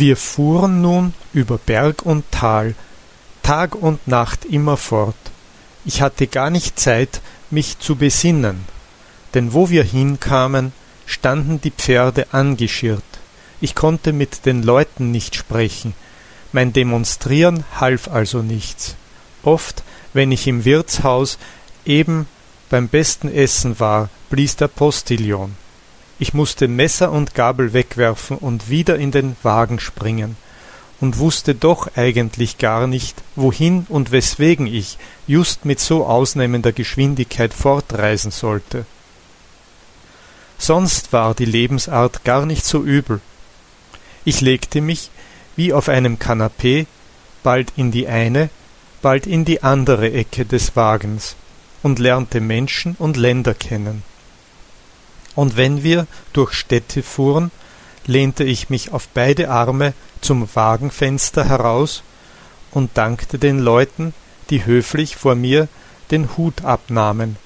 Wir fuhren nun über Berg und Tal, Tag und Nacht immerfort. Ich hatte gar nicht Zeit, mich zu besinnen, denn wo wir hinkamen, standen die Pferde angeschirrt. Ich konnte mit den Leuten nicht sprechen, mein Demonstrieren half also nichts. Oft, wenn ich im Wirtshaus eben beim besten Essen war, blies der Postillon. Ich musste Messer und Gabel wegwerfen und wieder in den Wagen springen und wusste doch eigentlich gar nicht, wohin und weswegen ich just mit so ausnehmender Geschwindigkeit fortreisen sollte. Sonst war die Lebensart gar nicht so übel. Ich legte mich, wie auf einem Kanapee, bald in die eine, bald in die andere Ecke des Wagens und lernte Menschen und Länder kennen. Und wenn wir durch Städte fuhren, lehnte ich mich auf beide Arme zum Wagenfenster heraus und dankte den Leuten, die höflich vor mir den Hut abnahmen,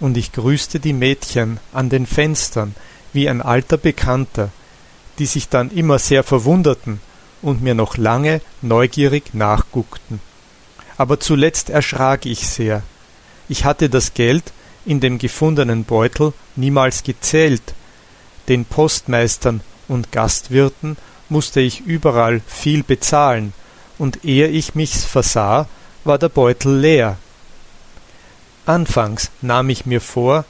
und ich grüßte die Mädchen an den Fenstern wie ein alter Bekannter, die sich dann immer sehr verwunderten und mir noch lange neugierig nachguckten. Aber zuletzt erschrak ich sehr. Ich hatte das Geld in dem gefundenen Beutel niemals gezählt. Den Postmeistern und Gastwirten musste ich überall viel bezahlen, und ehe ich mich's versah, war der Beutel leer. Anfangs nahm ich mir vor,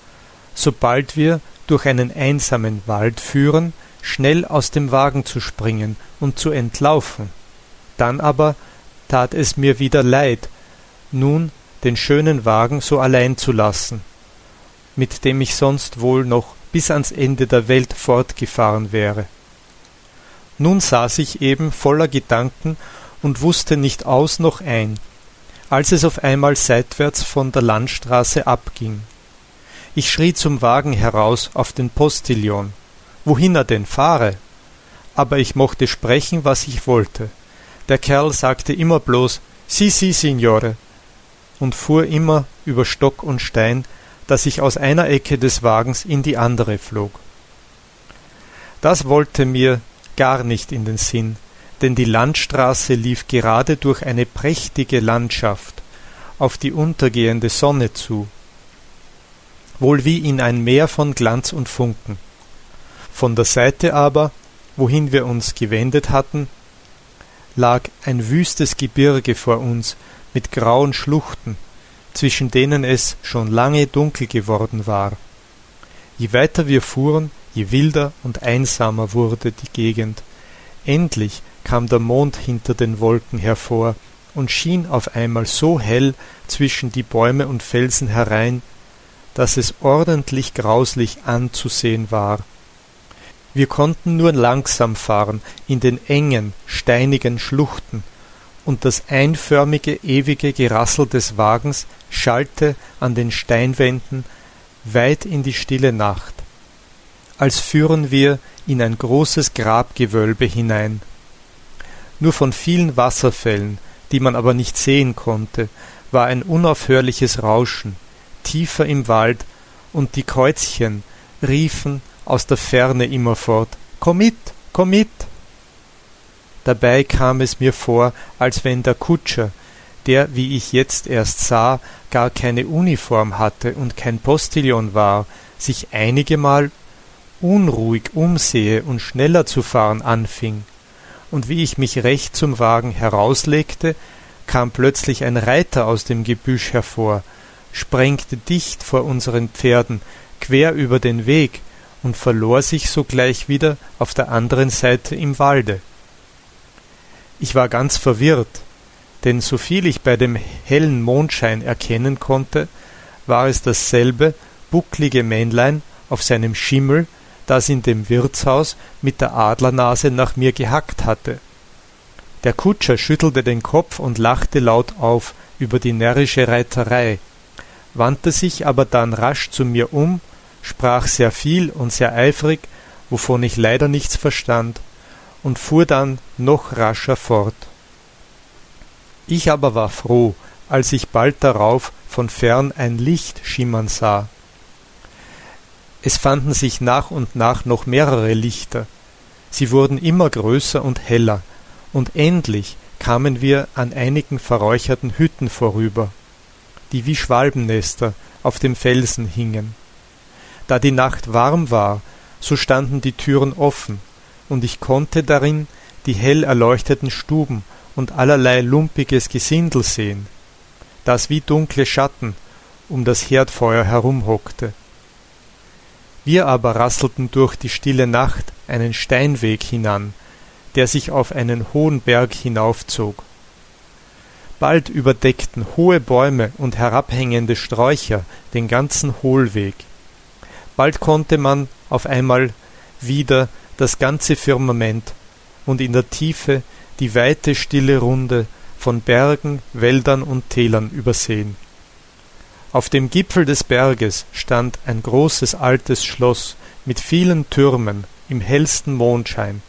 sobald wir durch einen einsamen Wald führen, schnell aus dem Wagen zu springen und zu entlaufen. Dann aber tat es mir wieder leid, nun den schönen Wagen so allein zu lassen, mit dem ich sonst wohl noch bis ans Ende der Welt fortgefahren wäre. Nun saß ich eben voller Gedanken und wusste nicht aus noch ein, als es auf einmal seitwärts von der Landstraße abging. Ich schrie zum Wagen heraus auf den Postillon, wohin er denn fahre. Aber ich mochte sprechen, was ich wollte. Der Kerl sagte immer bloß Si, si, Signore, und fuhr immer über Stock und Stein, dass ich aus einer Ecke des Wagens in die andere flog. Das wollte mir gar nicht in den Sinn, denn die Landstraße lief gerade durch eine prächtige Landschaft auf die untergehende Sonne zu, wohl wie in ein Meer von Glanz und Funken. Von der Seite aber, wohin wir uns gewendet hatten, lag ein wüstes Gebirge vor uns mit grauen Schluchten, zwischen denen es schon lange dunkel geworden war. Je weiter wir fuhren, je wilder und einsamer wurde die Gegend. Endlich kam der Mond hinter den Wolken hervor und schien auf einmal so hell zwischen die Bäume und Felsen herein, dass es ordentlich grauslich anzusehen war. Wir konnten nur langsam fahren in den engen, steinigen Schluchten, und das einförmige, ewige Gerassel des Wagens schallte an den Steinwänden weit in die stille Nacht, als führen wir in ein großes Grabgewölbe hinein. Nur von vielen Wasserfällen, die man aber nicht sehen konnte, war ein unaufhörliches Rauschen, tiefer im Wald, und die Käuzchen riefen aus der Ferne immerfort Komm mit, komm mit. Dabei kam es mir vor, als wenn der Kutscher, der, wie ich jetzt erst sah, gar keine Uniform hatte und kein Postillon war, sich einigemal unruhig umsehe und schneller zu fahren anfing. Und wie ich mich recht zum Wagen herauslegte, kam plötzlich ein Reiter aus dem Gebüsch hervor, sprengte dicht vor unseren Pferden, quer über den Weg und verlor sich sogleich wieder auf der anderen Seite im Walde. Ich war ganz verwirrt, denn soviel ich bei dem hellen Mondschein erkennen konnte, war es dasselbe bucklige Männlein auf seinem Schimmel, das in dem Wirtshaus mit der Adlernase nach mir gehackt hatte. Der Kutscher schüttelte den Kopf und lachte laut auf über die närrische Reiterei, wandte sich aber dann rasch zu mir um, sprach sehr viel und sehr eifrig, wovon ich leider nichts verstand, und fuhr dann noch rascher fort. Ich aber war froh, als ich bald darauf von fern ein Licht schimmern sah. Es fanden sich nach und nach noch mehrere Lichter. Sie wurden immer größer und heller, und endlich kamen wir an einigen verräucherten Hütten vorüber, die wie Schwalbennester auf dem Felsen hingen. Da die Nacht warm war, so standen die Türen offen, und ich konnte darin die hell erleuchteten Stuben und allerlei lumpiges Gesindel sehen, das wie dunkle Schatten um das Herdfeuer herumhockte. Wir aber rasselten durch die stille Nacht einen Steinweg hinan, der sich auf einen hohen Berg hinaufzog. Bald überdeckten hohe Bäume und herabhängende Sträucher den ganzen Hohlweg. Bald konnte man auf einmal wieder das ganze Firmament und in der Tiefe die weite stille Runde von Bergen, Wäldern und Tälern übersehen. Auf dem Gipfel des Berges stand ein großes altes Schloss mit vielen Türmen im hellsten Mondschein.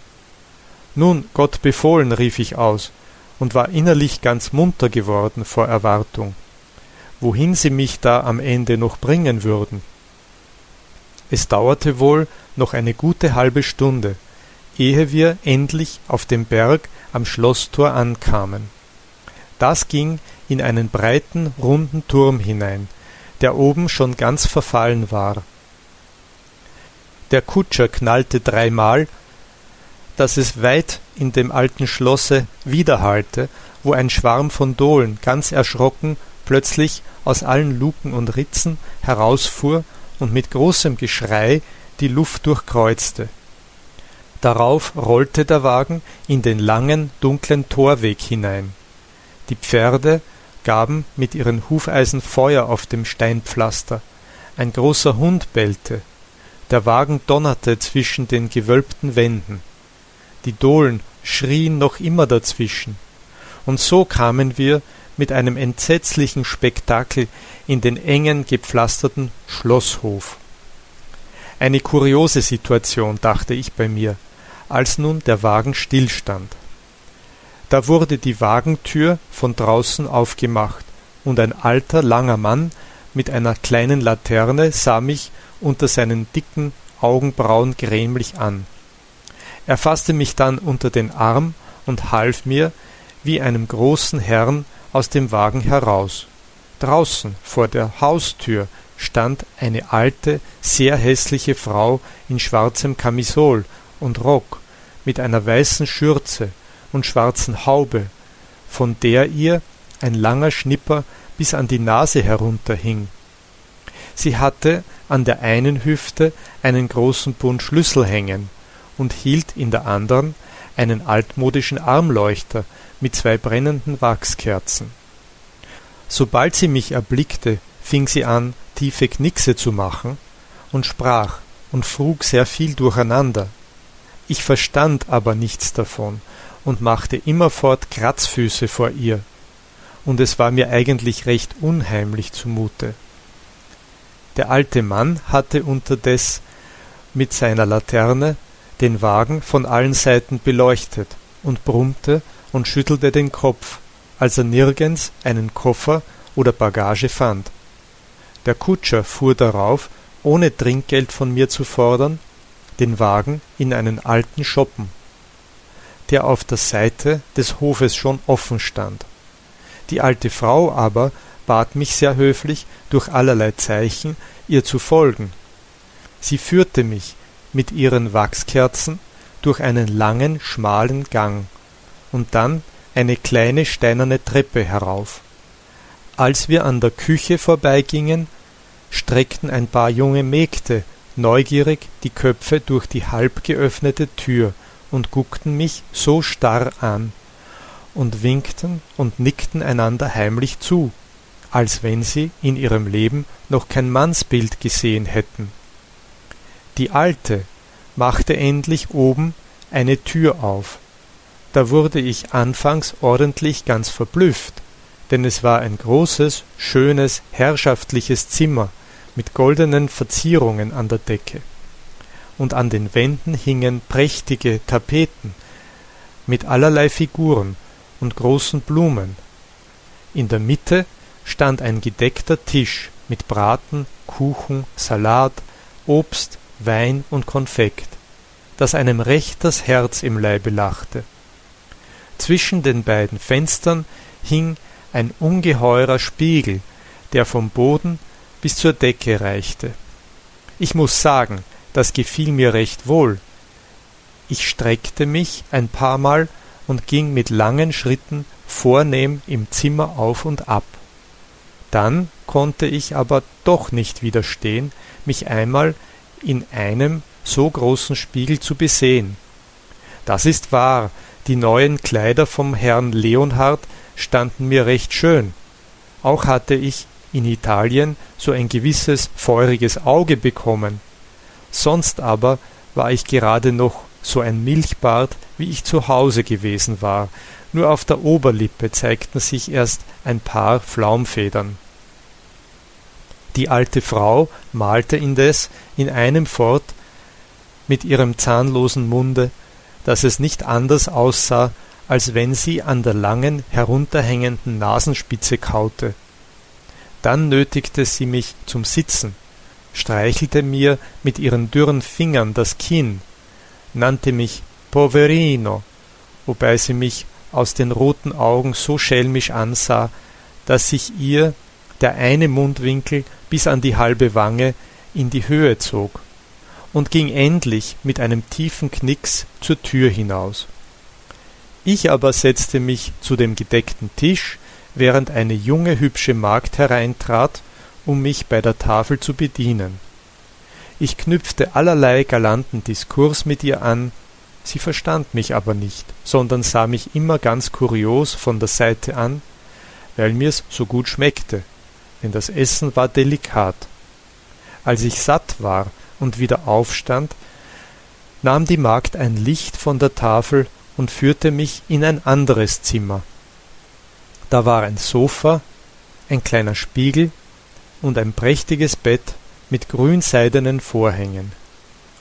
Nun, Gott befohlen, rief ich aus und war innerlich ganz munter geworden vor Erwartung, wohin sie mich da am Ende noch bringen würden. Es dauerte wohl noch eine gute halbe Stunde, ehe wir endlich auf dem Berg am Schlosstor ankamen. Das ging in einen breiten, runden Turm hinein, der oben schon ganz verfallen war. Der Kutscher knallte dreimal, dass es weit in dem alten Schlosse widerhallte, wo ein Schwarm von Dohlen ganz erschrocken plötzlich aus allen Luken und Ritzen herausfuhr und mit großem Geschrei die Luft durchkreuzte. Darauf rollte der Wagen in den langen, dunklen Torweg hinein. Die Pferde gaben mit ihren Hufeisen Feuer auf dem Steinpflaster. Ein großer Hund bellte. Der Wagen donnerte zwischen den gewölbten Wänden. Die Dohlen schrien noch immer dazwischen. Und so kamen wir mit einem entsetzlichen Spektakel in den engen, gepflasterten Schlosshof. Eine kuriose Situation, dachte ich bei mir, als nun der Wagen stillstand. Da wurde die Wagentür von draußen aufgemacht, und ein alter, langer Mann mit einer kleinen Laterne sah mich unter seinen dicken Augenbrauen grämlich an. Er fasste mich dann unter den Arm und half mir, wie einem großen Herrn, aus dem Wagen heraus. Draußen vor der Haustür stand eine alte, sehr hässliche Frau in schwarzem Kamisol und Rock mit einer weißen Schürze und schwarzen Haube, von der ihr ein langer Schnipper bis an die Nase herunterhing. Sie hatte an der einen Hüfte einen großen Bund Schlüssel hängen und hielt in der anderen einen altmodischen Armleuchter mit zwei brennenden Wachskerzen. Sobald sie mich erblickte, fing sie an, tiefe Knickse zu machen und sprach und frug sehr viel durcheinander. Ich verstand aber nichts davon und machte immerfort Kratzfüße vor ihr, und es war mir eigentlich recht unheimlich zumute. Der alte Mann hatte unterdes mit seiner Laterne den Wagen von allen Seiten beleuchtet und brummte und schüttelte den Kopf, als er nirgends einen Koffer oder Bagage fand. Der Kutscher fuhr darauf, ohne Trinkgeld von mir zu fordern, den Wagen in einen alten Schoppen der auf der Seite des Hofes schon offen stand. Die alte Frau aber bat mich sehr höflich, durch allerlei Zeichen ihr zu folgen. Sie führte mich mit ihren Wachskerzen durch einen langen, schmalen Gang und dann eine kleine steinerne Treppe herauf. Als wir an der Küche vorbeigingen, streckten ein paar junge Mägde neugierig die Köpfe durch die halb geöffnete Tür und guckten mich so starr an und winkten und nickten einander heimlich zu, als wenn sie in ihrem Leben noch kein Mannsbild gesehen hätten. Die Alte machte endlich oben eine Tür auf. Da wurde ich anfangs ordentlich ganz verblüfft, denn es war ein großes, schönes, herrschaftliches Zimmer mit goldenen Verzierungen an der Decke und an den Wänden hingen prächtige Tapeten mit allerlei Figuren und großen Blumen. In der Mitte stand ein gedeckter Tisch mit Braten, Kuchen, Salat, Obst, Wein und Konfekt. dass einem recht das Herz im Leibe lachte. Zwischen den beiden Fenstern hing ein ungeheurer Spiegel, der vom Boden bis zur Decke reichte. Ich muss sagen, das gefiel mir recht wohl. Ich streckte mich ein paar Mal und ging mit langen Schritten vornehm im Zimmer auf und ab. Dann konnte ich aber doch nicht widerstehen, mich einmal in einem so großen Spiegel zu besehen. Das ist wahr, die neuen Kleider vom Herrn Leonhard standen mir recht schön. Auch hatte ich in Italien so ein gewisses feuriges Auge bekommen. Sonst aber war ich gerade noch so ein Milchbart, wie ich zu Hause gewesen war, nur auf der Oberlippe zeigten sich erst ein paar Flaumfedern. Die alte Frau malte indes in einem fort mit ihrem zahnlosen Munde, dass es nicht anders aussah, als wenn sie an der langen, herunterhängenden Nasenspitze kaute. Dann nötigte sie mich zum Sitzen, streichelte mir mit ihren dürren Fingern das Kinn, nannte mich Poverino, wobei sie mich aus den roten Augen so schelmisch ansah, dass sich ihr der eine Mundwinkel bis an die halbe Wange in die Höhe zog und ging endlich mit einem tiefen Knicks zur Tür hinaus. Ich aber setzte mich zu dem gedeckten Tisch, während eine junge hübsche Magd hereintrat, um mich bei der Tafel zu bedienen. Ich knüpfte allerlei galanten Diskurs mit ihr an, sie verstand mich aber nicht, sondern sah mich immer ganz kurios von der Seite an, weil mir's so gut schmeckte, denn das Essen war delikat. Als ich satt war und wieder aufstand, nahm die Magd ein Licht von der Tafel und führte mich in ein anderes Zimmer. Da war ein Sofa, ein kleiner Spiegel und ein prächtiges Bett mit grünseidenen Vorhängen.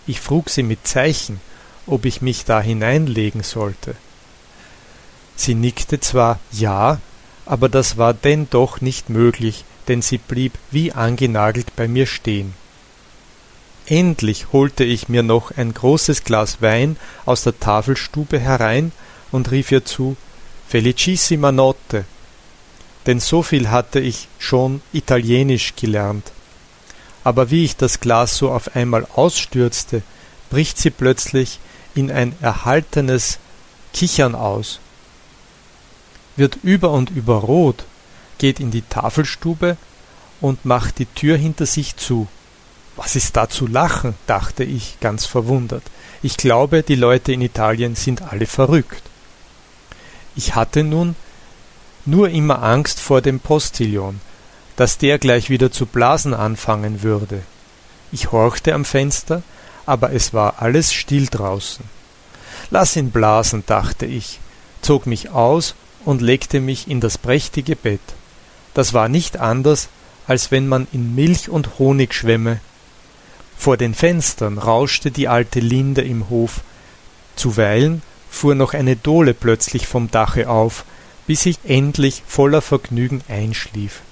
Ich frug sie mit Zeichen, ob ich mich da hineinlegen sollte. Sie nickte zwar ja, aber das war denn doch nicht möglich, denn sie blieb wie angenagelt bei mir stehen. Endlich holte ich mir noch ein großes Glas Wein aus der Tafelstube herein und rief ihr zu Felicissima Notte, denn so viel hatte ich schon Italienisch gelernt. Aber wie ich das Glas so auf einmal ausstürzte, bricht sie plötzlich in ein erhaltenes Kichern aus, wird über und über rot, geht in die Tafelstube und macht die Tür hinter sich zu. Was ist da zu lachen? dachte ich, ganz verwundert. Ich glaube, die Leute in Italien sind alle verrückt. Ich hatte nun nur immer Angst vor dem Postillon, dass der gleich wieder zu blasen anfangen würde. Ich horchte am Fenster, aber es war alles still draußen. Lass ihn blasen, dachte ich, zog mich aus und legte mich in das prächtige Bett. Das war nicht anders, als wenn man in Milch und Honig schwämme vor den Fenstern rauschte die alte Linde im Hof, zuweilen fuhr noch eine Dohle plötzlich vom Dache auf, bis ich endlich voller Vergnügen einschlief